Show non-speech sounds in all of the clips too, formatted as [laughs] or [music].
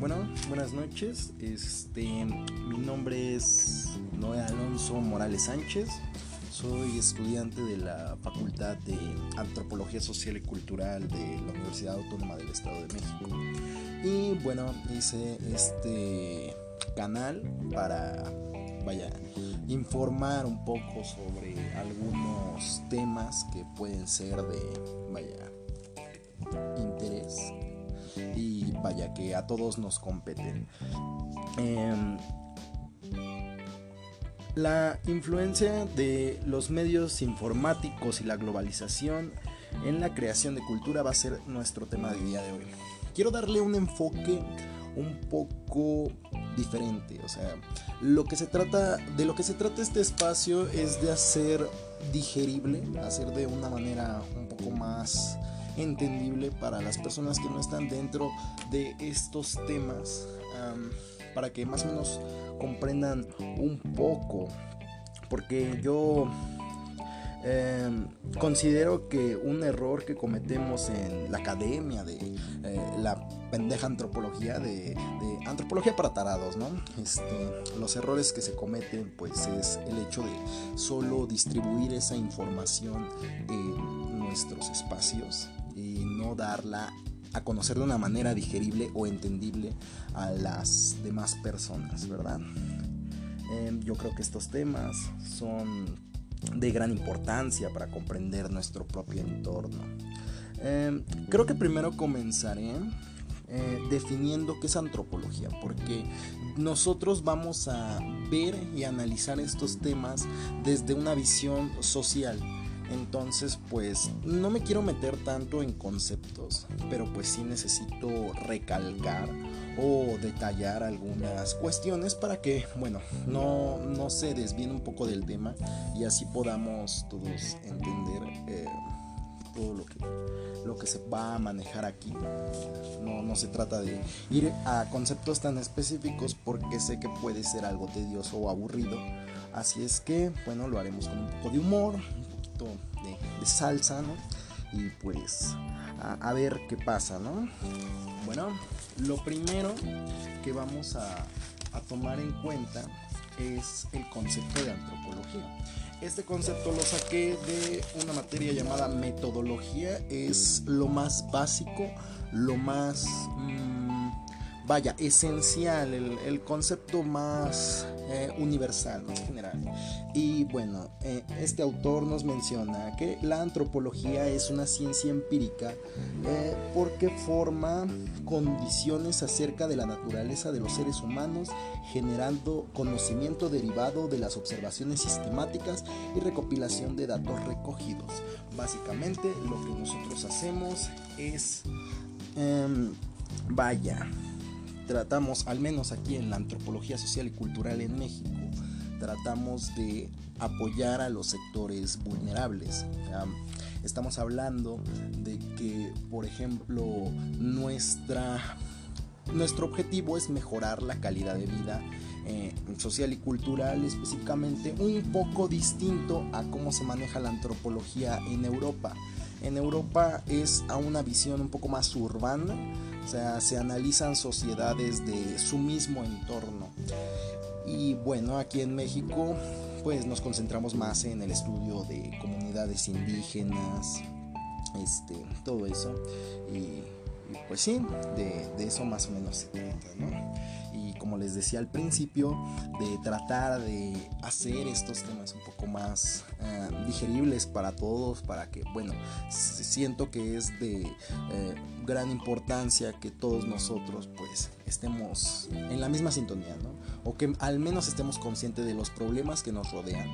Bueno, buenas noches. Este, mi nombre es Noé Alonso Morales Sánchez. Soy estudiante de la Facultad de Antropología Social y Cultural de la Universidad Autónoma del Estado de México. Y bueno, hice este canal para, vaya, informar un poco sobre algunos temas que pueden ser de, vaya, vaya que a todos nos competen. Em, la influencia de los medios informáticos y la globalización en la creación de cultura va a ser nuestro tema de día de hoy. Quiero darle un enfoque un poco diferente, o sea, lo que se trata de lo que se trata este espacio es de hacer digerible, hacer de una manera un poco más entendible para las personas que no están dentro de estos temas, para que más o menos comprendan un poco, porque yo em, considero que un error que cometemos en la academia de eh, la pendeja antropología de, antropología para tarados, ¿no? Este, los errores que se cometen pues es el hecho de solo distribuir esa información en nuestros espacios no darla a conocer de una manera digerible o entendible a las demás personas, ¿verdad? Em, yo creo que estos temas son de gran importancia para comprender nuestro propio entorno. Em, creo que primero comenzaré eh, definiendo qué es antropología, porque nosotros vamos a ver y analizar estos temas desde una visión social entonces, pues no me quiero meter tanto en conceptos, pero pues sí necesito recalcar o detallar algunas cuestiones para que, bueno, no, no se desvíen un poco del tema y así podamos todos entender eh, todo lo que, lo que se va a manejar aquí. No, no se trata de ir a conceptos tan específicos porque sé que puede ser algo tedioso o aburrido. Así es que, bueno, lo haremos con un poco de humor, de, salsa, ¿no? Y pues a, ver qué pasa, ¿no? Bueno, lo primero que vamos a, tomar en cuenta es el concepto de antropología. Este concepto lo saqué de una materia llamada metodología. Es lo más básico, lo más... Mm, vaya, esencial, el, concepto más eh, universal, más general. Y bueno, eh, este autor nos menciona que la antropología es una ciencia empírica eh, porque forma condiciones acerca de la naturaleza de los seres humanos, generando conocimiento derivado de las observaciones sistemáticas y recopilación de datos recogidos. Básicamente lo que nosotros hacemos es... Em, vaya, tratamos, al menos aquí en la antropología social y cultural en México, tratamos de apoyar a los sectores vulnerables. Estamos hablando de que, por ejemplo, nuestra, nuestro objetivo es mejorar la calidad de vida eh, social y cultural específicamente un poco distinto a cómo se maneja la antropología en Europa. En Europa es a una visión un poco más urbana, o sea, se analizan sociedades de su mismo entorno. Y bueno, aquí en México pues nos concentramos más en el estudio de comunidades indígenas, este, todo eso. Y, pues sí, de, eso más o menos se trata, ¿no? Como les decía al principio, de tratar de hacer estos temas un poco más eh, digeribles para todos, para que, bueno, siento que es de eh, gran importancia que todos nosotros pues estemos en la misma sintonía, ¿no? O que al menos estemos conscientes de los problemas que nos rodean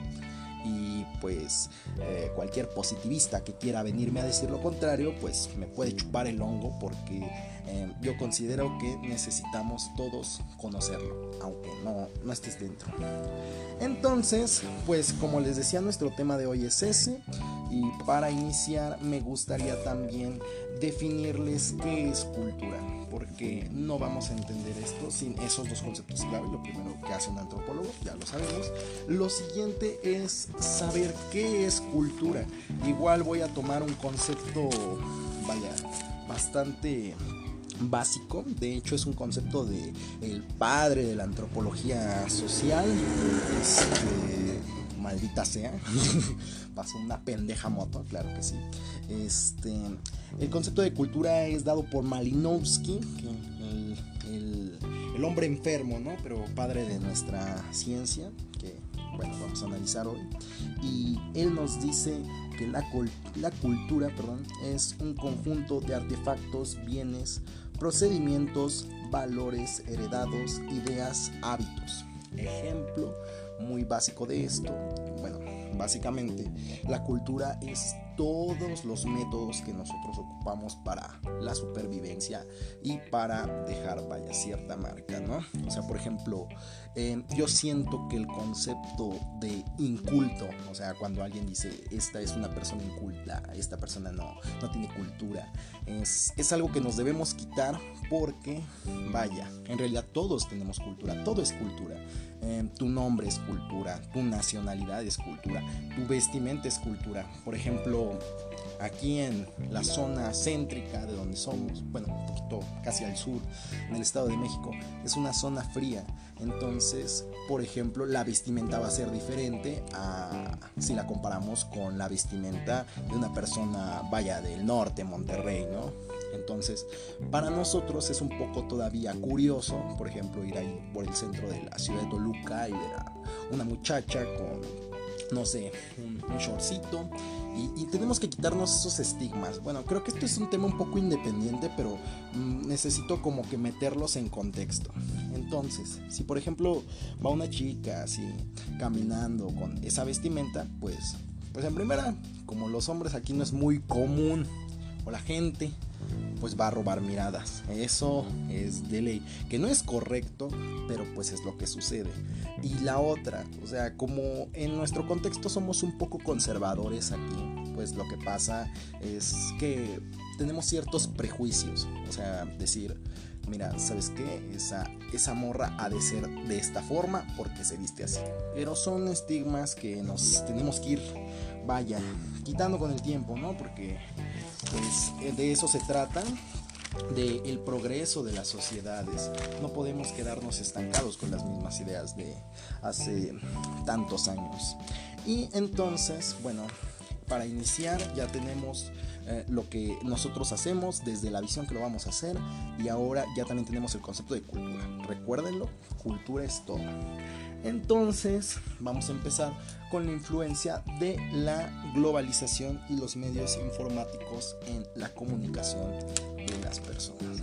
pues eh, cualquier positivista que quiera venirme a decir lo contrario pues me puede chupar el hongo porque eh, yo considero que necesitamos todos conocerlo aunque no, no estés dentro. Entonces pues como les decía nuestro tema de hoy es ese. Y para iniciar me gustaría también definirles qué es cultura porque no vamos a entender esto sin esos dos conceptos clave. Lo primero que hace un antropólogo, ya lo sabemos. Lo siguiente es saber qué es cultura. Igual voy a tomar un concepto, vaya, bastante básico, de hecho es un concepto de padre de la antropología social, este, maldita sea, [laughs] pasó una pendeja moto, claro que sí. Este, el concepto de cultura es dado por Malinowski, el, hombre enfermo, ¿no? Pero padre de nuestra ciencia, que bueno, vamos a analizar hoy. Y él nos dice que la, la cultura perdón, es un conjunto de artefactos, bienes, procedimientos, valores heredados, ideas, hábitos. Ejemplo muy básico de esto, bueno, básicamente la cultura es todos los métodos que nosotros ocupamos para la supervivencia y para dejar, vaya, cierta marca, ¿no? O sea, por ejemplo, eh, yo siento que el concepto de inculto, o sea, cuando alguien dice, esta es una persona inculta, esta persona no, no tiene cultura, es, es algo que nos debemos quitar porque, vaya, en realidad todos tenemos cultura, todo es cultura. Eh, tu nombre es cultura, tu nacionalidad es cultura, tu vestimenta es cultura. Por ejemplo, aquí en la zona céntrica de donde somos, bueno, un poquito casi al sur, en el Estado de México, es una zona fría. Entonces, por ejemplo, la vestimenta va a ser diferente a si la comparamos con la vestimenta de una persona, vaya, del norte, Monterrey, ¿no? Entonces, para nosotros es un poco todavía curioso, por ejemplo, ir ahí por el centro de la ciudad de Toluca y ver a una muchacha con, no sé, un, shortcito. Y, tenemos que quitarnos esos estigmas. Bueno, creo que esto es un tema un poco independiente, pero mm, necesito como que meterlos en contexto. Entonces, si por ejemplo va una chica así caminando con esa vestimenta, pues, pues en primera, como los hombres aquí no es muy común, o la gente, pues va a robar miradas. Eso es de ley. Que no es correcto, pero pues es lo que sucede. Y la otra, o sea, como en nuestro contexto somos un poco conservadores aquí, pues lo que pasa es que tenemos ciertos prejuicios. O sea, decir, mira, ¿sabes qué? Esa, esa morra ha de ser de esta forma porque se viste así. Pero son estigmas que nos tenemos que ir, vaya, quitando con el tiempo, ¿no? Porque pues eh, de eso se trata del el progreso de las sociedades. No podemos quedarnos estancados con las mismas ideas de hace tantos años. Y entonces, bueno, para iniciar ya tenemos eh, lo que nosotros hacemos desde la visión que lo vamos a hacer y ahora ya también tenemos el concepto de cultura. Recuérdenlo, cultura es todo. Entonces, vamos a empezar con la influencia de la globalización y los medios informáticos en la comunicación de las personas.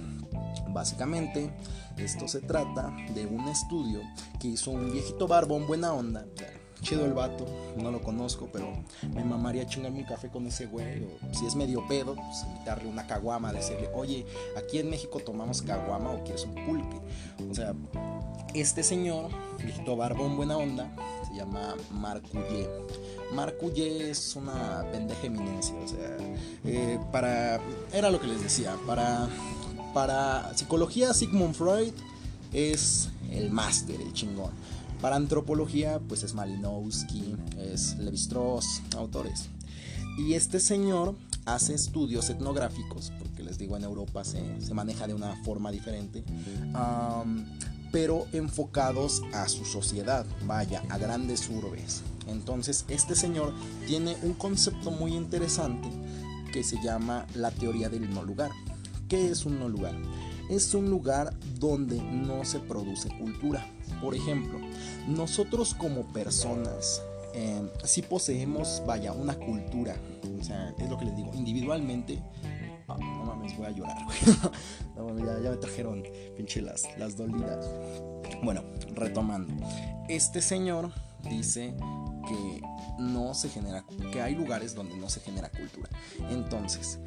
Básicamente, esto se trata de un estudio que hizo un viejito barbón buena onda. Chido el vato, no lo conozco, pero me mamaría chingarme un café con ese güey. O si es medio pedo, pues invitarle una caguama, decirle, oye, aquí en México tomamos caguama o quieres un pulque. O sea, este señor, viejito barbón buena onda, se llama Marcouillet. Marcouillet es una pendeja eminencia, o sea, eh, para, era lo que les decía, para, para psicología Sigmund Freud es el máster, el chingón. Para antropología, pues es Malinowski, es Levi-Strauss, autores. Y este señor hace estudios etnográficos, porque les digo, en Europa se, se maneja de una forma diferente pero enfocados a su sociedad, vaya, a grandes urbes. Entonces, este señor tiene un concepto muy interesante que se llama la teoría del no lugar. ¿Qué es un no lugar? Es un lugar donde no se produce cultura. Por ejemplo, nosotros como personas eh, sí poseemos, vaya, una cultura. O sea, es lo que les digo, individualmente no mames, voy a llorar, [laughs] ya, me trajeron pinche las, las dolidas. Bueno, retomando. Este señor dice que no se genera, que hay lugares donde no se genera cultura. Entonces,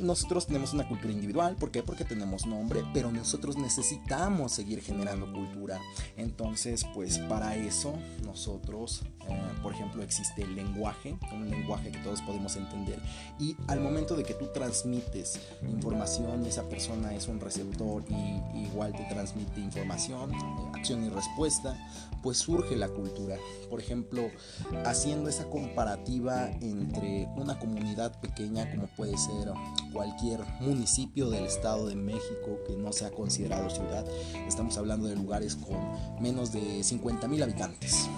nosotros tenemos una cultura individual, ¿por qué? Porque tenemos nombre, pero nosotros necesitamos seguir generando cultura. Entonces, pues para eso nosotros, eh, por ejemplo, existe el lenguaje, un lenguaje que todos podemos entender. Y al momento de que tú transmites información, esa persona es un receptor y igual te transmite información, eh, acción y respuesta, pues surge la cultura. Por ejemplo, haciendo esa comparativa entre una comunidad pequeña como puede ser cualquier municipio del Estado de México que no sea considerado ciudad. Estamos hablando de lugares con menos de 50 mil habitantes.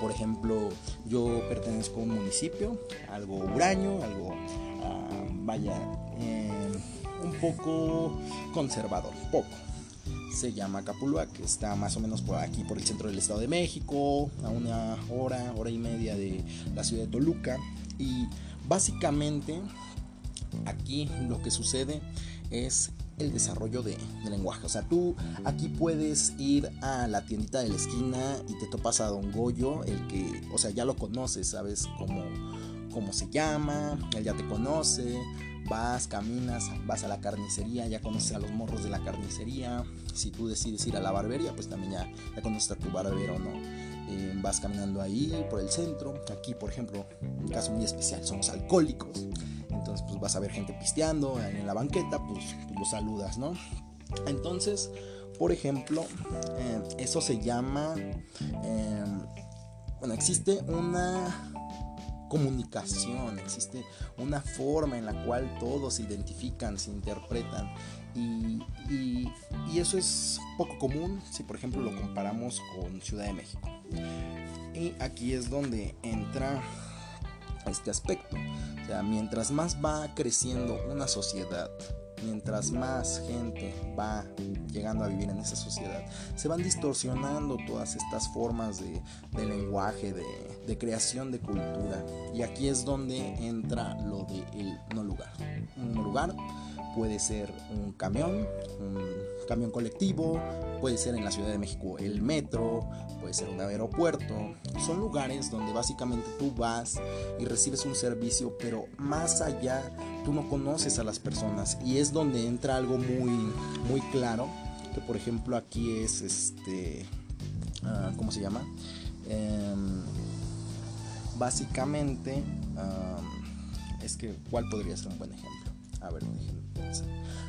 Por ejemplo, yo pertenezco a un municipio, algo huraño, algo, ah, vaya, eh, un poco conservador, poco. Se llama Capulua, que está más o menos por aquí, por el centro del Estado de México, a una hora, hora y media de la ciudad de Toluca. Y básicamente aquí lo que sucede es el desarrollo de, lenguaje. O sea, tú aquí puedes ir a la tiendita de la esquina y te topas a Don Goyo, el que, o sea, ya lo conoces, sabes cómo, cómo se llama, él ya te conoce, vas, caminas, vas a la carnicería, ya conoces a los morros de la carnicería. Si tú decides ir a la barbería, pues también ya, ya conoces a tu barbero, ¿no? Eh, vas caminando ahí por el centro. Aquí, por ejemplo, un caso muy especial, somos alcohólicos. Entonces, pues vas a ver gente pisteando en la banqueta, pues, pues lo saludas, ¿no? Entonces, por ejemplo, eh, eso se llama, eh, bueno, existe una comunicación, existe una forma en la cual todos se identifican, se interpretan y, y, eso es poco común si por ejemplo lo comparamos con Ciudad de México. Y aquí es donde entra este aspecto. O sea, mientras más va creciendo una sociedad, mientras más gente va llegando a vivir en esa sociedad, se van distorsionando todas estas formas de, lenguaje, de, creación de cultura. Y aquí es donde entra lo de no lugar. Un no lugar puede ser un camión, un camión colectivo, puede ser en la Ciudad de México el metro, puede ser un aeropuerto. Son lugares donde básicamente tú vas y recibes un servicio, pero más allá tú no conoces a las personas y es donde entra algo muy muy claro, que por ejemplo aquí es este ah, ¿cómo se llama? Em, básicamente es que ¿cuál podría ser un buen ejemplo? A ver, déjenme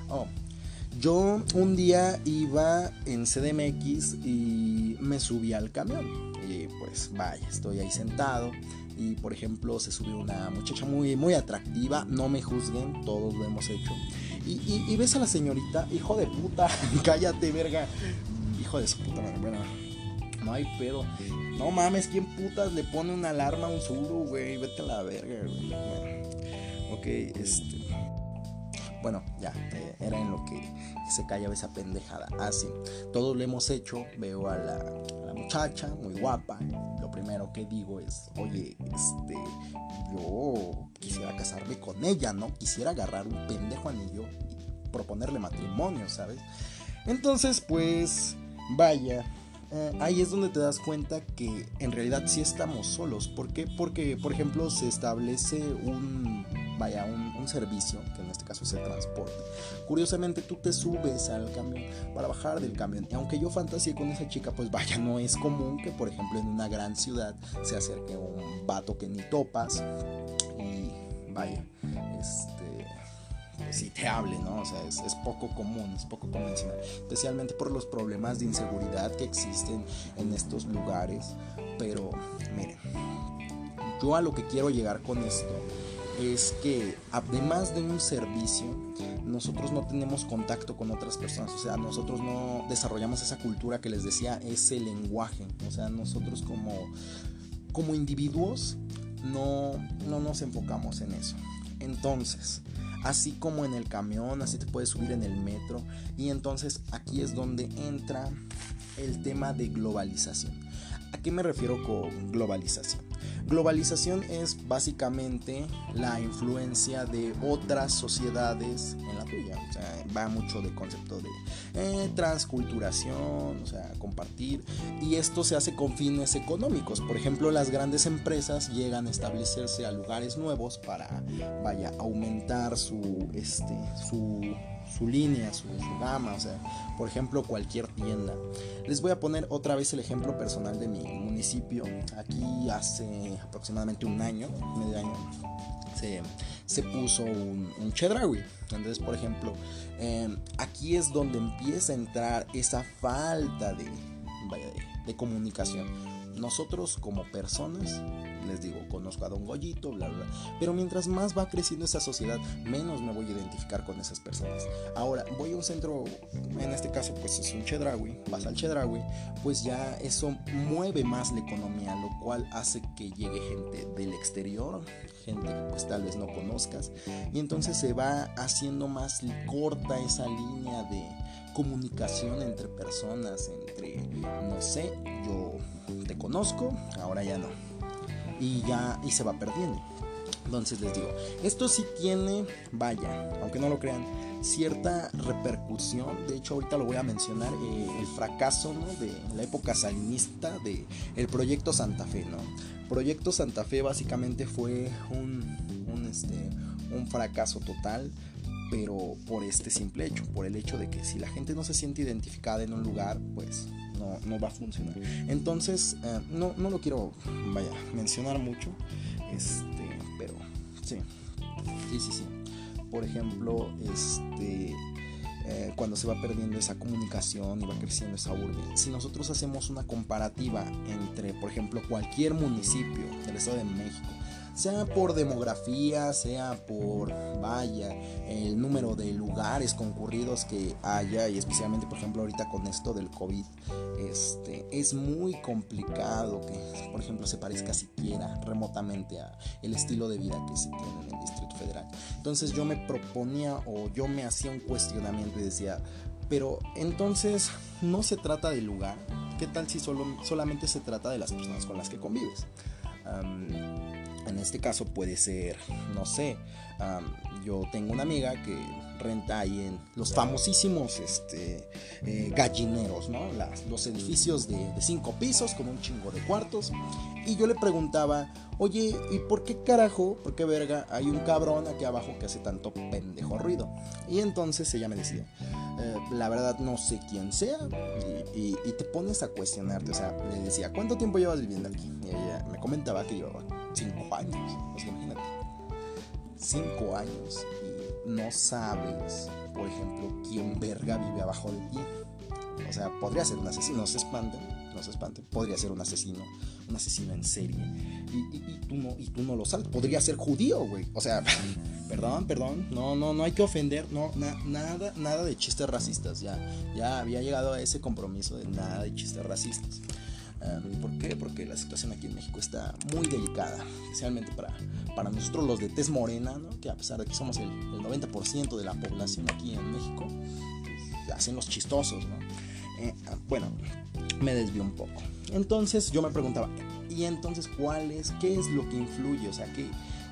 Oh, yo un día iba en CDMX y me subí al camión. Y pues vaya, estoy ahí sentado. Y por ejemplo, se subió una muchacha muy, muy atractiva. No me juzguen, todos lo hemos hecho. Y, ves a la señorita, hijo de puta, [laughs] cállate, verga. Hijo de su puta Bueno, no hay pedo. No mames, ¿quién putas le pone una alarma a un suru, güey? Vete a la verga, güey. ok, este. Bueno, ya, eh, era en lo que se callaba esa pendejada. Así, ah, todos lo hemos hecho. Veo a la, muchacha, muy guapa. Lo primero que digo es, oye, este, yo quisiera casarme con ella, ¿no? Quisiera agarrar un pendejo anillo y proponerle matrimonio, ¿sabes? Entonces, pues, vaya. Eh, ahí es donde te das cuenta que en realidad sí estamos solos. ¿Por qué? Porque, por ejemplo, se establece un vaya, un, servicio, que en este caso es el transporte. Curiosamente tú te subes al camión para bajar del camión. Y aunque yo fantaseé con esa chica, pues vaya, no es común que por ejemplo en una gran ciudad se acerque un vato que ni topas y vaya, este si te hable, ¿no? O sea, es, es, poco común, es poco convencional, especialmente por los problemas de inseguridad que existen en estos lugares. Pero miren, yo a lo que quiero llegar con esto es que además de un servicio, nosotros no tenemos contacto con otras personas, o sea, nosotros no desarrollamos esa cultura que les decía, ese lenguaje, o sea, nosotros como, como individuos no, no nos enfocamos en eso. Entonces, así como en el camión, así te puedes subir en el metro, y entonces aquí es donde entra el tema de globalización. ¿A qué me refiero con globalización? Globalización es básicamente la influencia de otras sociedades en la tuya. O sea, va mucho del concepto de eh, transculturación, o sea, compartir. Y esto se hace con fines económicos. Por ejemplo, las grandes empresas llegan a establecerse a lugares nuevos para, vaya, aumentar su, este, su su línea, su, gama, o sea, por ejemplo, cualquier tienda. Les voy a poner otra vez el ejemplo personal de mi municipio. Aquí hace aproximadamente un año, medio año, se, puso un, un Entonces, por ejemplo, em, aquí es donde empieza a entrar esa falta de, de, de comunicación. Nosotros como personas les digo, conozco a Don Goyito, bla, bla, Pero mientras más va creciendo esa sociedad, menos me voy a identificar con esas personas. Ahora, voy a un centro, en este caso, pues es un Chedraui, vas al Chedraui, pues ya eso mueve más la economía, lo cual hace que llegue gente del exterior, gente que pues tal vez no conozcas, y entonces se va haciendo más corta esa línea de comunicación entre personas, entre, no sé, yo te conozco, ahora ya no. Y ya, y se va perdiendo. Entonces les digo, esto sí tiene, vaya, aunque no lo crean, cierta repercusión. De hecho, ahorita lo voy a mencionar, eh, el fracaso de la época salinista de el proyecto Santa Fe, ¿no? Proyecto Santa Fe básicamente fue un, un, este, un fracaso total pero por este simple hecho, por el hecho de que si la gente no se siente identificada en un lugar, pues no, no va a funcionar. Entonces, eh, no, no, lo quiero, vaya, mencionar mucho, este, pero sí, sí, sí. Por ejemplo, este, eh, cuando se va perdiendo esa comunicación y va creciendo esa urbe. Si nosotros hacemos una comparativa entre, por ejemplo, cualquier municipio del Estado de México, sea por demografía, sea por, vaya, el número de lugares concurridos que haya, y especialmente, por ejemplo, ahorita con esto del COVID, este, es muy complicado que, por ejemplo, se parezca siquiera remotamente a el estilo de vida que se tiene en el Distrito Federal. Entonces yo me proponía o yo me hacía un cuestionamiento y decía, pero entonces no se trata del lugar, ¿qué tal si solo, solamente se trata de las personas con las que convives? En este caso puede ser, no sé, yo tengo una amiga que renta ahí en los famosísimos este, eh, gallineros, ¿no? los edificios de, cinco pisos con un chingo de cuartos. Y yo le preguntaba, oye, ¿y por qué carajo, por qué verga, hay un cabrón aquí abajo que hace tanto pendejo ruido? Y entonces ella me decía, eh, la verdad no sé quién sea. Y, te pones a cuestionarte, o sea, le decía, ¿cuánto tiempo llevas viviendo aquí? Y ella me comentaba que llevaba cinco años. O imagínate, cinco años y no sabes, por ejemplo, quién verga vive abajo de ti. O sea, podría ser un asesino, no se espanten, no se espanten, podría ser un asesino, un asesino en serie. Y, tú, no, y tú no lo sabes, podría ser judío, güey. O sea, [laughs] perdón, perdón, no, no, no hay que ofender, no, nada, nada de chistes racistas, ya, ya había llegado a ese compromiso de nada de chistes racistas. ¿Por qué? Porque la situación aquí en México está muy delicada, especialmente para, para nosotros los de tez morena, que a pesar de que somos el, 90% de la población aquí en México, pues, hacen los chistosos. ¿no? Eh, ah, bueno, me desvío un poco. Entonces yo me preguntaba, ¿y entonces cuál es, qué es lo que influye? O sea, ¿qué,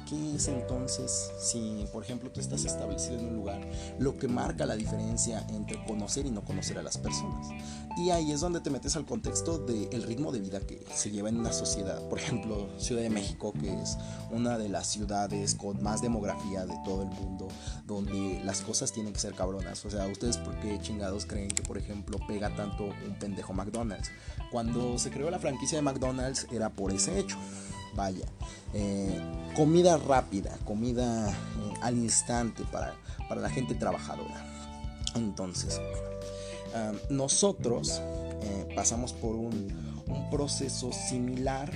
¿Qué es entonces si, por ejemplo, tú estás establecido en un lugar, lo que marca la diferencia entre conocer y no conocer a las personas? Y ahí es donde te metes al contexto del ritmo de vida que se lleva en una sociedad. Por ejemplo, Ciudad de México, que es una de las ciudades con más demografía de todo el mundo, donde las cosas tienen que ser cabronas. O sea, ¿ustedes por qué chingados creen que, por ejemplo, pega tanto un pendejo McDonald's? Cuando se creó la franquicia de McDonald's era por ese hecho vaya. Eh, comida rápida, comida eh, al instante para, para, la gente trabajadora. Entonces, nosotros eh, pasamos por un, proceso similar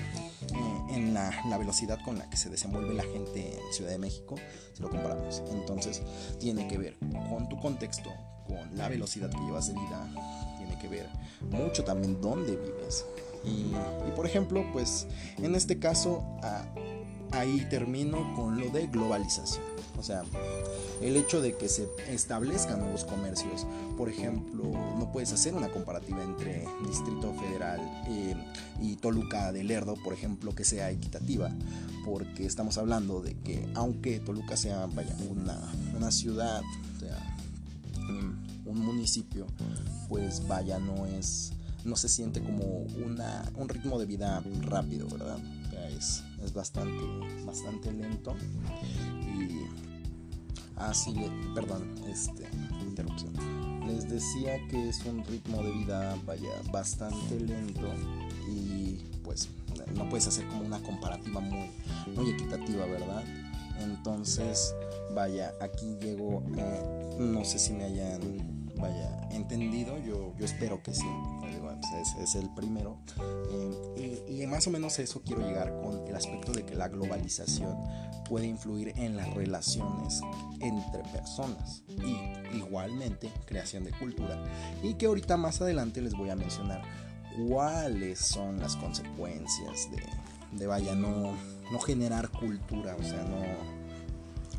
en la, velocidad con la que se desenvuelve la gente en Ciudad de México, si lo comparamos. Entonces, tiene que ver con tu contexto, con la velocidad que llevas de vida, tiene que ver mucho también dónde vives, y, por ejemplo, pues en este caso ahí termino con lo de globalización. O sea, el hecho de que se establezcan nuevos comercios. Por ejemplo, no puedes hacer una comparativa entre Distrito Federal eh, y Toluca de Lerdo, por ejemplo, que sea equitativa. Porque estamos hablando de que aunque Toluca sea vaya, una, una ciudad, o sea, un municipio, pues vaya, no es no se siente como una, un ritmo de vida rápido, ¿verdad? Es, es bastante, bastante lento. Y así, ah, perdón, este, interrupción. Les decía que es un ritmo de vida, vaya, bastante lento y pues no puedes hacer como una comparativa muy, muy equitativa, ¿verdad? Entonces, vaya, aquí llego, eh, no sé si me hayan vaya, entendido, yo, yo espero que sí, pues, es, el primero. Eh, y, más o menos eso quiero llegar con el aspecto de que la globalización puede influir en las relaciones entre personas y igualmente creación de cultura. Y que ahorita más adelante les voy a mencionar cuáles son las consecuencias de, de vaya, no, no generar cultura, o sea, no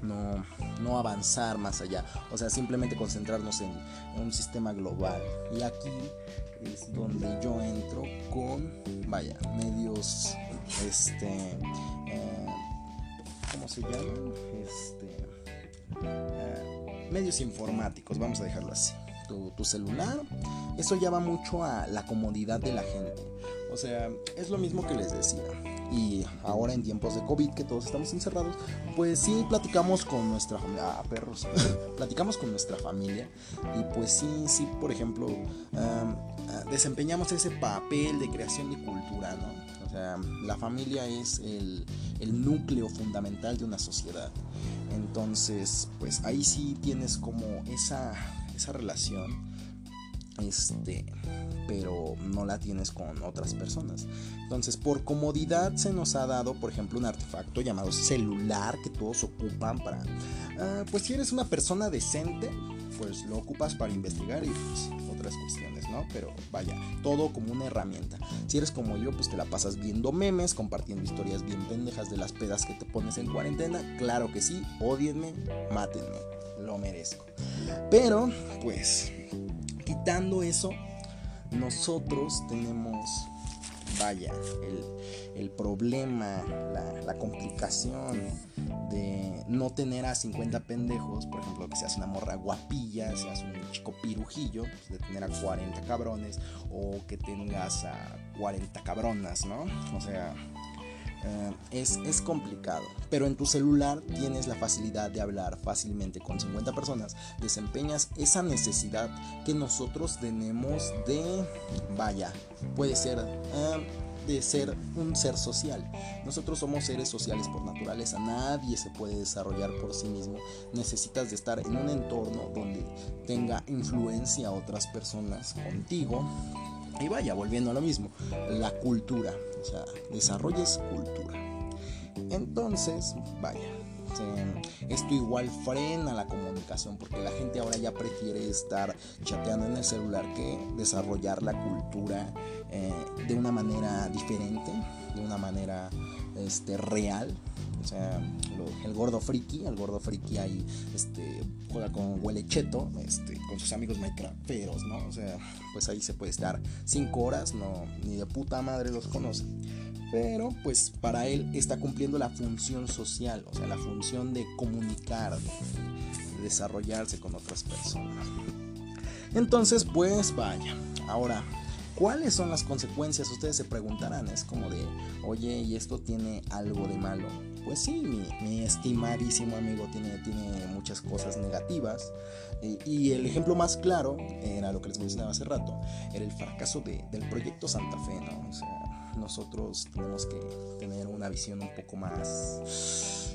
no, no avanzar más allá, o sea, simplemente concentrarnos en, un sistema global. Y aquí es donde yo entro con, vaya, medios, este, eh, ¿cómo se llaman? Este, eh, medios informáticos, vamos a dejarlo así. Tu, tu celular, eso ya va mucho a la comodidad de la gente. O sea, es lo mismo que les decía y ahora en tiempos de COVID que todos estamos encerrados, pues sí platicamos con nuestra familia, ah, perros, [laughs] platicamos con nuestra familia y pues sí, sí, por ejemplo, ah, desempeñamos ese papel de creación de cultura, ¿no? O sea, la familia es el, el núcleo fundamental de una sociedad. Entonces, pues ahí sí tienes como esa, esa relación este, pero no la tienes con otras personas. Entonces, por comodidad se nos ha dado, por ejemplo, un artefacto llamado celular que todos ocupan para, ah, pues si eres una persona decente, pues lo ocupas para investigar y pues otras cuestiones, ¿no? Pero vaya, todo como una herramienta. Si eres como yo, pues te la pasas viendo memes, compartiendo historias bien pendejas de las pedas que te pones en cuarentena. Claro que sí, odienme, mátenme, lo merezco. Pero, pues, quitando eso, nosotros tenemos, vaya, el, problema, la, complicación de no tener a 50 pendejos, por ejemplo, que seas una morra guapilla, seas un chico pirujillo, pues, de tener a 40 cabrones, o que tengas a 40 cabronas, ¿no? O sea, eh, es, complicado. Pero en tu celular tienes la facilidad de hablar fácilmente con 50 personas. Desempeñas esa necesidad que nosotros tenemos de, vaya, puede ser... Eh, de ser un ser social. Nosotros somos seres sociales por naturaleza, nadie se puede desarrollar por sí mismo. Necesitas de estar en un entorno donde tenga influencia otras personas contigo y vaya, volviendo a lo mismo, la cultura, o sea, desarrolles cultura. Entonces, vaya, esto igual frena la comunicación porque la gente ahora ya prefiere estar chateando en el celular que desarrollar la cultura eh, de una manera diferente, de una manera este, real. O sea, el gordo friki, el gordo friki ahí este, juega con huele cheto, este, con sus amigos minecrafteros, ¿no? O sea, pues ahí se puede estar 5 horas, no, ni de puta madre los conoce. Pero pues para él está cumpliendo la función social, o sea, la función de comunicar, de desarrollarse con otras personas. Entonces, pues vaya, ahora ¿Cuáles son las consecuencias? Ustedes se preguntarán, es como de, oye, ¿y esto tiene algo de malo? Pues sí, mi, estimadísimo amigo tiene, tiene muchas cosas negativas. y el ejemplo más claro, era lo que les mencionaba hace rato, era el fracaso del proyecto Santa Fe, ¿no? O sea, nosotros tenemos que tener una visión un poco más,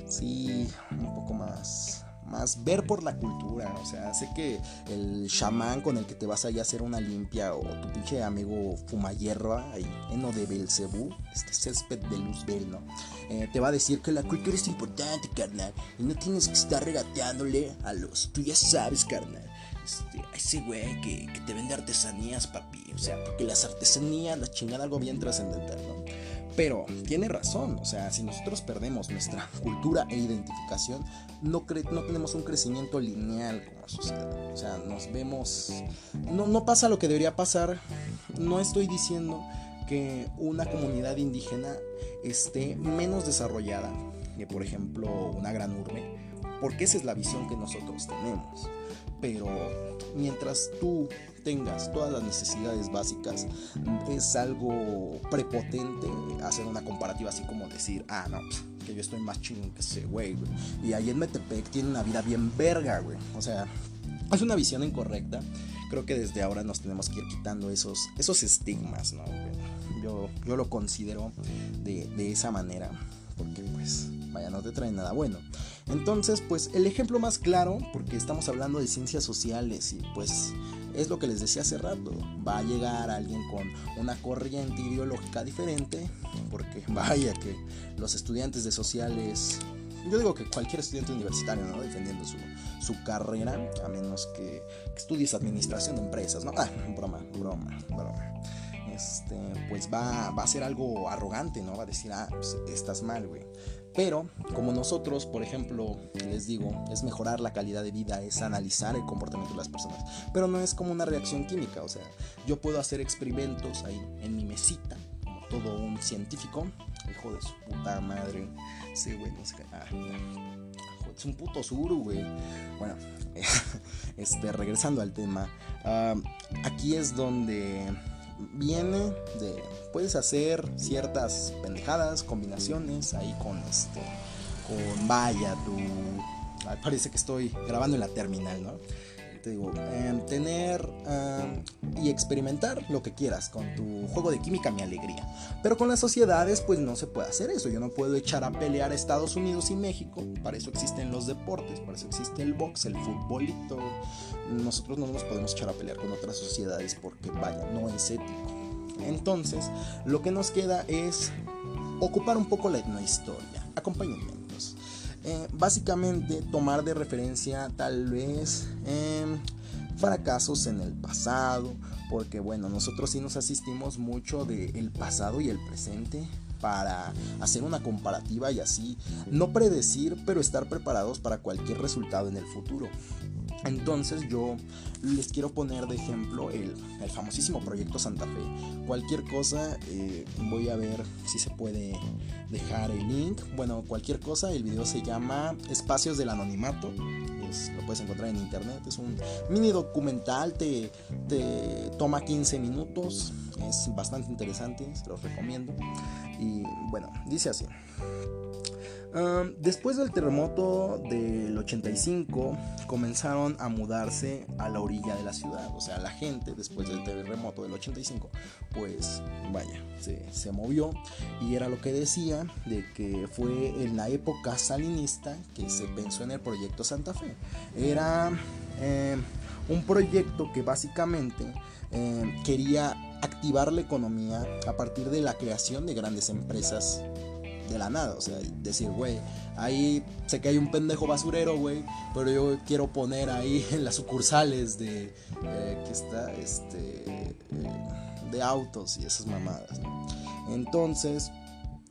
sí, un poco más más ver por la cultura. O sea, sé que el chamán con el que te vas a ir a hacer una limpia o tu pinche amigo fumayerba ahí, eno de Belcebú, este césped de Luzbel, ¿no? Eh, te va a decir que la cultura es importante, carnal, y no tienes que estar regateándole a los, tú ya sabes, carnal. Este, ese güey que, que te vende artesanías, papi. O sea, porque las artesanías, la chingada, algo bien trascendental, ¿no? Pero tiene razón, o sea, si nosotros perdemos nuestra [laughs] cultura e identificación, no, no tenemos un crecimiento lineal como sociedad. O sea, nos vemos... No, no pasa lo que debería pasar. No estoy diciendo que una comunidad indígena esté menos desarrollada que, por ejemplo, una gran urbe, porque esa es la visión que nosotros tenemos. Pero mientras tú tengas todas las necesidades básicas, es algo prepotente hacer una comparativa así como decir, ah, no, pues, que yo estoy más chingón que ese güey. Y ahí en Metepec tiene una vida bien verga, güey. O sea, es una visión incorrecta. Creo que desde ahora nos tenemos que ir quitando esos, esos estigmas, ¿no? Yo, yo lo considero de, de esa manera, porque pues, vaya, no te trae nada bueno. Entonces, pues el ejemplo más claro, porque estamos hablando de ciencias sociales y pues es lo que les decía hace rato, va a llegar alguien con una corriente ideológica diferente, porque [laughs] vaya que los estudiantes de sociales, yo digo que cualquier estudiante universitario, ¿no? Defendiendo su, su carrera, a menos que, estudies administración de empresas, ¿no? Ah, broma, broma, broma. Este, pues va, va a ser algo arrogante, ¿no? Va a decir, ah, pues estás mal, güey. Pero como nosotros, por ejemplo, les digo, es mejorar la calidad de vida, es analizar el comportamiento de las personas. Pero no es como una reacción química, o sea, yo puedo hacer experimentos ahí en mi mesita, como todo un científico. Hijo de su puta madre. Sí, güey, no. Ah, es un puto suru, güey. Bueno, [laughs] este, regresando al tema. Ah, aquí es donde viene de puedes hacer ciertas pendejadas, combinaciones ahí con este con vaya tu parece que estoy grabando en la terminal, ¿no? Te digo, em, tener y experimentar lo que quieras con tu juego de química, mi alegría. Pero con las sociedades, pues no se puede hacer eso. Yo no puedo echar a pelear a Estados Unidos y México. Para eso existen los deportes, para eso existe el box, el futbolito. Nosotros no nos podemos echar a pelear con otras sociedades porque, vaya, no es ético. Entonces, lo que nos queda es ocupar un poco la etnohistoria, acompañamientos. Eh, básicamente tomar de referencia tal vez em, fracasos en el pasado, porque bueno, nosotros sí nos asistimos mucho del pasado y el presente para hacer una comparativa y así no predecir, pero estar preparados para cualquier resultado en el futuro. Entonces yo les quiero poner de ejemplo el, famosísimo proyecto Santa Fe. Cualquier cosa, eh, voy a ver si se puede dejar el link. Bueno, cualquier cosa, el video se llama Espacios del Anonimato. lo puedes encontrar en internet. Es un mini documental, te, te toma 15 minutos. Es bastante interesante, se los recomiendo. Y bueno, dice así después del terremoto del 85 comenzaron a mudarse a la orilla de la ciudad. O sea, la gente después del terremoto del 85 pues vaya, se, movió y era lo que decía de que fue en la época salinista que se pensó en el proyecto Santa Fe. Era em, un proyecto que básicamente em, quería activar la economía a partir de la creación de grandes empresas de la nada. O sea, decir, güey, ahí sé que hay un pendejo basurero, güey, pero yo quiero poner ahí [laughs] en las sucursales de eh, que está, este, eh, de autos y esas mamadas. Entonces,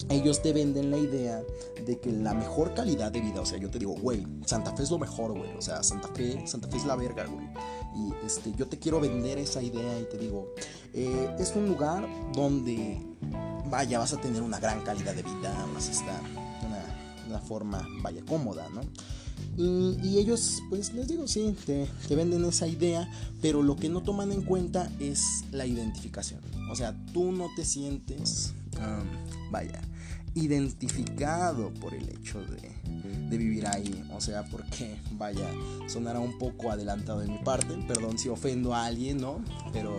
ellos te venden la idea de que la mejor calidad de vida, o sea, yo te digo, güey, Santa Fe es lo mejor, güey, o sea, Santa Fe, Santa Fe es la verga, güey. Y este, yo te quiero vender esa idea y te digo, eh, es un lugar donde vaya, vas a tener una gran calidad de vida, vas a estar una, una forma, vaya, cómoda, ¿no? Y, ellos, pues les digo, sí, te, venden esa idea, pero lo que no toman en cuenta es la identificación. O sea, tú no te sientes, vaya, identificado por el hecho de, vivir ahí. O sea, porque, vaya, sonará un poco adelantado de mi parte. Perdón si ofendo a alguien, ¿no? Pero,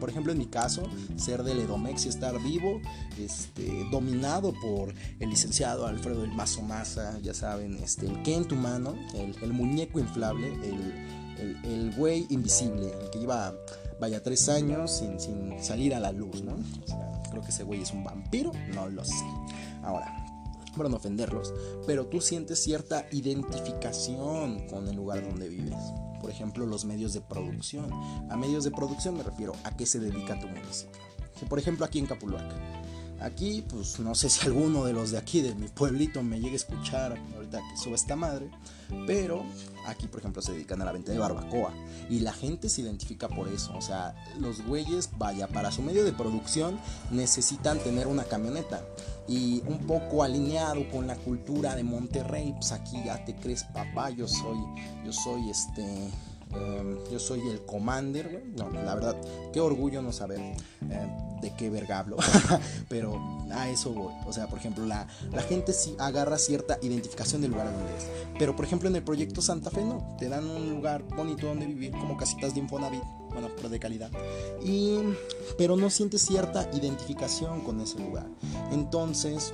por ejemplo, en mi caso, ser del Edomex y estar vivo, este, dominado por el licenciado Alfredo El Mazo Maza, ya saben, este, el Kent humano, el, el muñeco inflable, el, el, güey invisible, el que lleva, vaya, tres años sin, sin salir a la luz, ¿no? O sea, creo que ese güey es un vampiro, no lo sé. Ahora, para no ofenderlos, pero tú sientes cierta identificación con el lugar donde vives. Por ejemplo, los medios de producción. A medios de producción me refiero a qué se dedica tu municipio. Por ejemplo, aquí en Capuluac. Aquí, pues no sé si alguno de los de aquí, de mi pueblito, me llegue a escuchar ahorita que sube esta madre. Pero aquí, por ejemplo, se dedican a la venta de barbacoa. Y la gente se identifica por eso. O sea, los güeyes, vaya, para su medio de producción necesitan tener una camioneta. Y un poco alineado con la cultura de Monterrey, pues aquí ya te crees papá, yo soy, yo soy este Em, yo soy el commander, No, la verdad, qué orgullo no saber. Eh, de qué verga hablo. [laughs] Pero a eso voy. O sea, por ejemplo, la, la gente sí agarra cierta identificación del lugar donde es. Pero, por ejemplo, en el proyecto Santa Fe no. Te dan un lugar bonito donde vivir, como casitas de Infonavit. Bueno, pero de calidad. Y, pero no sientes cierta identificación con ese lugar. Entonces,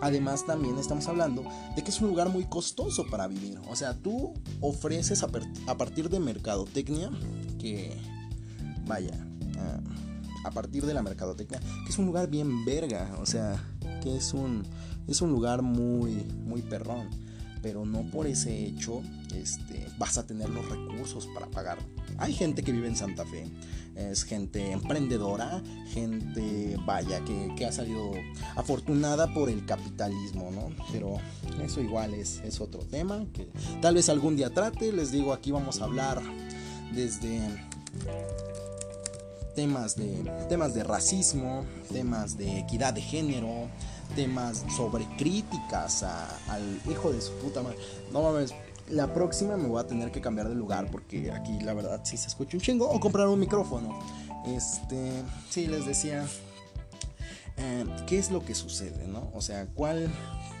Además también estamos hablando de que es un lugar muy costoso para vivir. O sea, tú ofreces a, partir de mercadotecnia que, vaya, ah, a partir de la mercadotecnia, que es un lugar bien verga. O sea, que es un, es un lugar muy, muy perrón pero no por ese hecho este, vas a tener los recursos para pagar. Hay gente que vive en Santa Fe, es gente emprendedora, gente, vaya, que, ha salido afortunada por el capitalismo, ¿no? Pero eso igual es, es otro tema que tal vez algún día trate, les digo, aquí vamos a hablar desde temas de, temas de racismo, temas de equidad de género, temas sobre críticas al hijo de su puta madre. No mames, la próxima me voy a tener que cambiar de lugar porque aquí la verdad sí se escucha un chingo o comprar un micrófono. Este, sí, les decía, eh, ¿qué es lo que sucede, no? O sea, ¿cuál,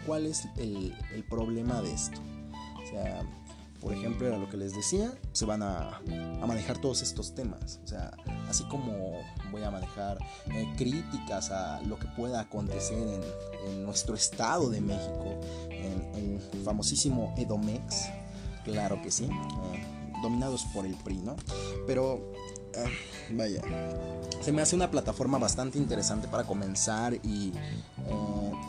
cuál es el, el problema de esto? O sea, por ejemplo, era lo que les decía, se van a, manejar todos estos temas. O sea, así como voy a manejar eh, críticas a lo que pueda acontecer en, nuestro estado de México, en el famosísimo Edomex, claro que sí, eh, dominados por el PRI, ¿no? Pero, ah, vaya, se me hace una plataforma bastante interesante para comenzar y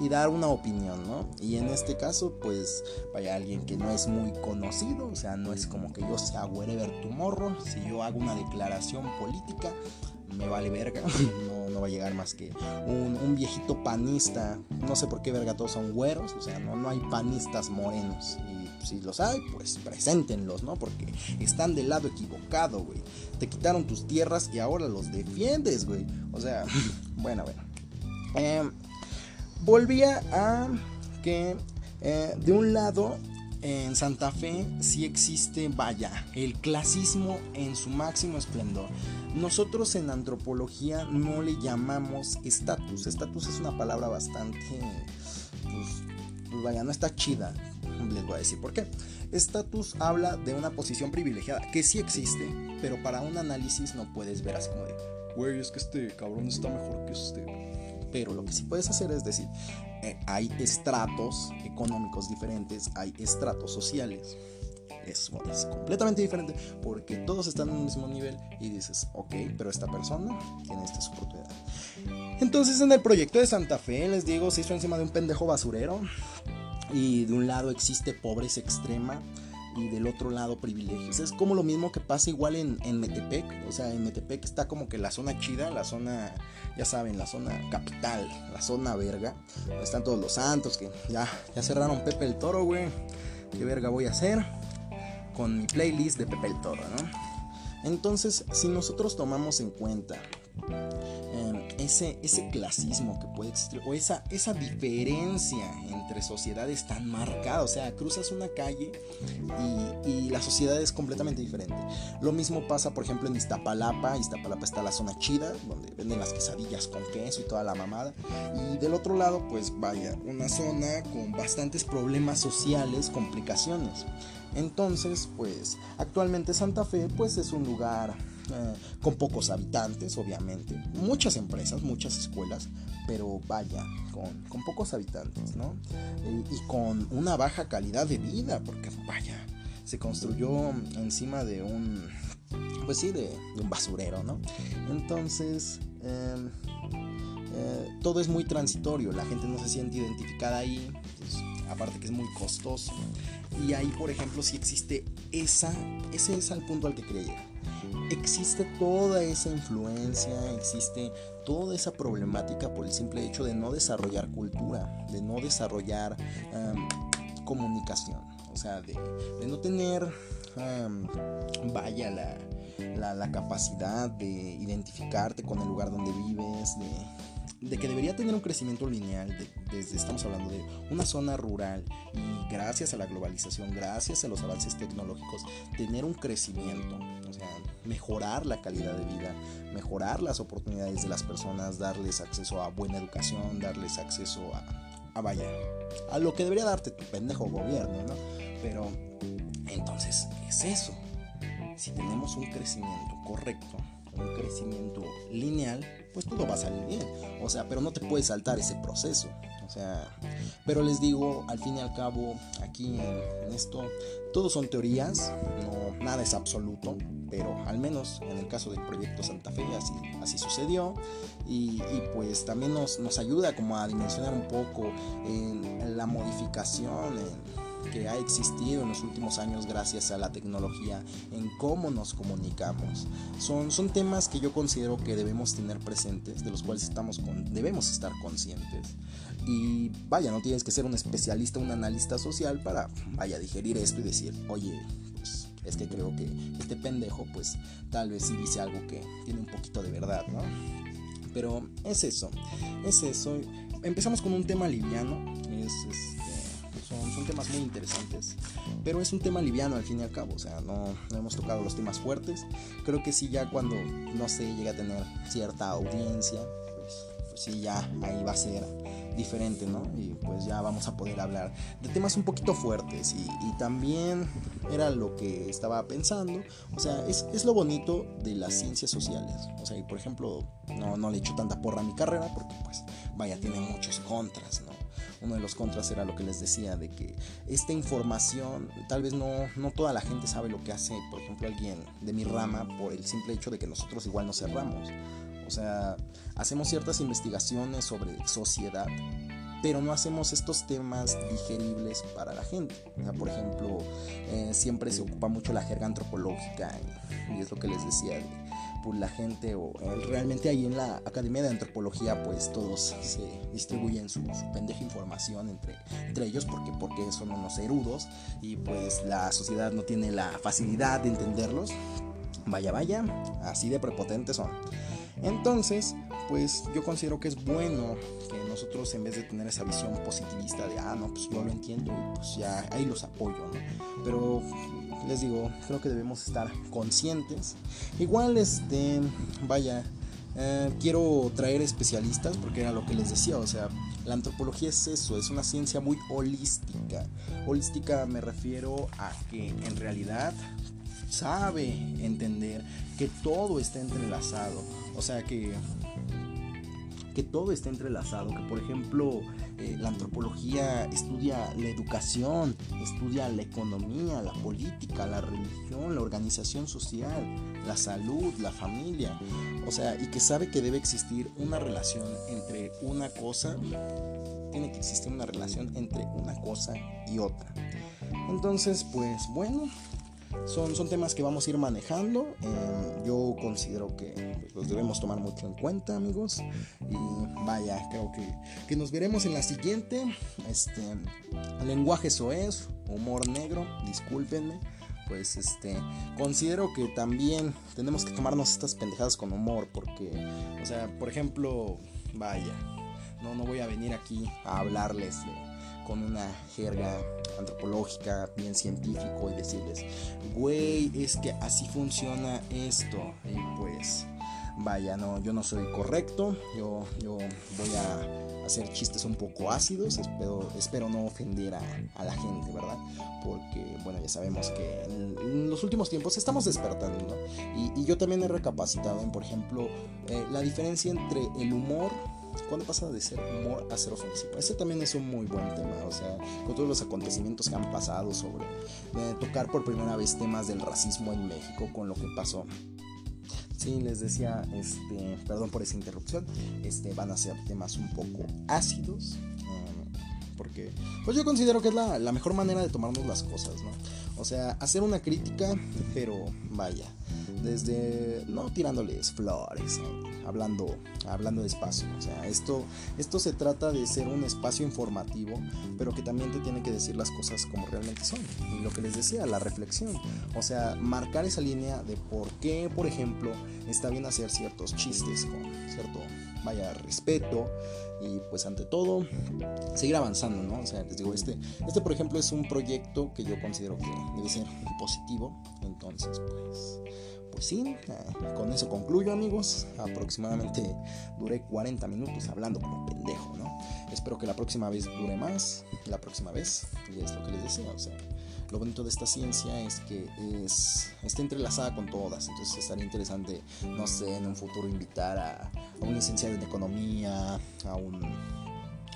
y dar una opinión, ¿no? Y en este caso, pues, vaya alguien que no es muy conocido, o sea, no es como que yo sea wherever tomorrow, si yo hago una declaración política, me vale verga, [laughs] no, va a llegar más que un, viejito panista, no sé por qué verga todos son güeros, o sea, no, hay panistas morenos, si los hay, pues preséntenlos, ¿no? Porque están del lado equivocado, güey, te quitaron tus tierras y ahora los defiendes, güey, o sea, [laughs] bueno, bueno. Eh, volvía a que eh, de un lado en Santa Fe sí existe, vaya, el clasismo en su máximo esplendor. Nosotros en antropología no le llamamos estatus. Estatus es una palabra bastante, pues, pues, vaya, no está chida. Les voy a decir por qué. Estatus habla de una posición privilegiada, que sí existe, pero para un análisis no puedes ver así como de, güey, es que este cabrón está mejor que este pero lo que sí puedes hacer es decir, eh, hay estratos económicos diferentes, hay estratos sociales. Es, es, completamente diferente porque todos están en el mismo nivel y dices, ok, pero esta persona tiene esta oportunidad. Entonces en el proyecto de Santa Fe, les digo, se hizo encima de un pendejo basurero y de un lado existe pobreza extrema y del otro lado privilegios. Es como lo mismo que pasa igual en, en Metepec. O sea, en Metepec está como que la zona chida, la zona, ya saben, la zona capital, la zona verga. están todos los santos que ya, ya cerraron Pepe el Toro, güey. ¿Qué verga voy a hacer? Con mi playlist de Pepe el Toro, ¿no? Entonces, si nosotros tomamos en cuenta ese, ese clasismo que puede existir o esa, esa diferencia entre sociedades tan marcada, o sea, cruzas una calle y, y, la sociedad es completamente diferente. Lo mismo pasa, por ejemplo, en Iztapalapa. Iztapalapa está la zona chida, donde venden las quesadillas con queso y toda la mamada. Y del otro lado, pues vaya, una zona con bastantes problemas sociales, complicaciones. Entonces, pues actualmente Santa Fe pues es un lugar eh, con pocos habitantes, obviamente, muchas empresas, muchas escuelas, pero vaya, con, pocos habitantes, ¿no? Y, con una baja calidad de vida, porque vaya, se construyó encima de un, pues sí, de, un basurero, ¿no? Entonces, em, eh, todo es muy transitorio, la gente no se siente identificada ahí, pues, aparte que es muy costoso. Y ahí, por ejemplo, si existe esa, ese es el punto al que quería llegar. Existe toda esa influencia, existe toda esa problemática por el simple hecho de no desarrollar cultura, de no desarrollar comunicación, o sea, de, no tener, vaya, la, la capacidad de identificarte con el lugar donde vives, de de que debería tener un crecimiento lineal, desde estamos hablando de una zona rural y gracias a la globalización, gracias a los avances tecnológicos, tener un crecimiento, o sea, mejorar la calidad de vida, mejorar las oportunidades de las personas, darles acceso a buena educación, darles acceso a, a vaya, a lo que debería darte tu pendejo gobierno, ¿no? Pero entonces es eso. Si tenemos un crecimiento correcto, un crecimiento lineal, pues todo va a salir bien. O sea, pero no te puedes saltar ese proceso. O sea, pero les digo, al fin y al cabo, aquí en, esto, todos son teorías, no, nada es absoluto, pero al menos en el caso del proyecto Santa Fe así, así sucedió y, pues también nos, nos, ayuda como a dimensionar un poco en la modificación, en que ha existido en los últimos años gracias a la tecnología en cómo nos comunicamos. Son, son temas que yo considero que debemos tener presentes, de los cuales estamos con, debemos estar conscientes. Y vaya, no tienes que ser un especialista, un analista social para, vaya, digerir esto y decir, oye, pues es que creo que este pendejo, pues tal vez sí dice algo que tiene un poquito de verdad, ¿no? Pero es eso, es eso. Empezamos con un tema liviano, es, es son, temas muy interesantes, pero es un tema liviano al fin y al cabo, o sea, no, hemos tocado los temas fuertes. Creo que sí, ya cuando, no sé, llega a tener cierta audiencia, pues, pues sí, ya ahí va a ser diferente, ¿no? Y pues ya vamos a poder hablar de temas un poquito fuertes y, también era lo que estaba pensando, o sea, es, es, lo bonito de las ciencias sociales, o sea, y por ejemplo, no, no le echo tanta porra a mi carrera porque pues, vaya, tiene muchos contras, ¿no? Uno de los contras era lo que les decía, de que esta información, tal vez no, no toda la gente sabe lo que hace, por ejemplo, alguien de mi rama por el simple hecho de que nosotros igual nos cerramos. O sea, hacemos ciertas investigaciones sobre sociedad, pero no hacemos estos temas digeribles para la gente. por ejemplo, eh, siempre se ocupa mucho la jerga antropológica y es lo que les decía de pues, la gente o eh, realmente ahí en la Academia de Antropología pues todos se distribuyen su, pendeja información entre, entre ellos porque, porque son unos erudos y pues la sociedad no tiene la facilidad de entenderlos. Vaya, vaya, así de prepotentes son. Entonces, pues yo considero que es bueno que nosotros en vez de tener esa visión positivista de, ah, no, pues yo lo entiendo pues ya ahí los apoyo, ¿no? Pero les digo, creo que debemos estar conscientes. Igual, este, vaya, eh, quiero traer especialistas porque era lo que les decía, o sea, la antropología es eso, es una ciencia muy holística. Holística me refiero a que en realidad sabe entender que todo está entrelazado, o sea que que todo está entrelazado, que por ejemplo eh, la antropología estudia la educación, estudia la economía, la política, la religión, la organización social, la salud, la familia. O sea, y que sabe que debe existir una relación entre una cosa, tiene que existir una relación entre una cosa y otra. Entonces, pues bueno, son, son temas que vamos a ir manejando. Eh, yo considero que pues, los debemos tomar mucho en cuenta, amigos. Y vaya, creo que, que nos veremos en la siguiente. Este, lenguaje soez, humor negro, discúlpenme. Pues este, considero que también tenemos que tomarnos estas pendejadas con humor. Porque, o sea, por ejemplo, vaya, no, no voy a venir aquí a hablarles de con una jerga antropológica, bien científico y decirles, güey, es que así funciona esto. Y pues, vaya, no, yo no soy correcto, yo, yo voy a hacer chistes un poco ácidos, espero, espero no ofender a, la gente, ¿verdad? Porque, bueno, ya sabemos que en, los últimos tiempos estamos despertando, ¿no? Y, y, yo también he recapacitado en, por ejemplo, eh, la diferencia entre el humor cuando pasa de ser humor a ser ofensivo? Ese también es un muy buen tema, o sea, con todos los acontecimientos que han pasado sobre eh, tocar por primera vez temas del racismo en México, con lo que pasó. Sí, les decía, este, perdón por esa interrupción, este, van a ser temas un poco ácidos, eh, porque pues yo considero que es la, la mejor manera de tomarnos las cosas, ¿no? O sea, hacer una crítica, pero vaya, desde no tirándoles flores, eh, hablando, hablando despacio. O sea, esto, esto se trata de ser un espacio informativo, pero que también te tiene que decir las cosas como realmente son. Y lo que les decía, la reflexión. O sea, marcar esa línea de por qué, por ejemplo, está bien hacer ciertos chistes con cierto, vaya, respeto. Y pues ante todo, seguir avanzando, ¿no? O sea, les digo, este, este por ejemplo es un proyecto que yo considero que debe ser positivo. Entonces, pues pues sí, eh, con eso concluyo amigos. Aproximadamente duré 40 minutos hablando como pendejo, ¿no? Espero que la próxima vez dure más, la próxima vez, y es lo que les decía, o sea, lo bonito de esta ciencia es que es, está entrelazada con todas, entonces estaría interesante, no sé, en un futuro invitar a, a un licenciado en economía, a un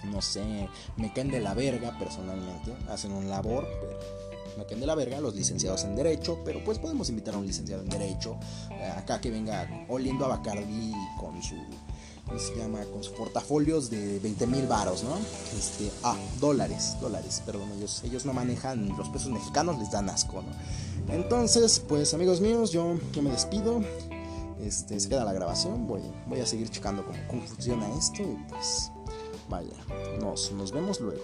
no sé, me caen de la verga personalmente, hacen un labor, pero caen de la verga los licenciados en Derecho, pero pues podemos invitar a un licenciado en Derecho, eh, acá que venga oliendo a Bacardi con su ¿cómo se llama? Con sus portafolios de 20 mil varos, ¿no? Este, ah, dólares, dólares, perdón, ellos, ellos no manejan los pesos mexicanos, les dan asco, ¿no? Entonces, pues amigos míos, yo, yo me despido, este, se queda la grabación, voy, voy a seguir checando cómo, cómo funciona esto y pues, vaya, nos, nos vemos luego.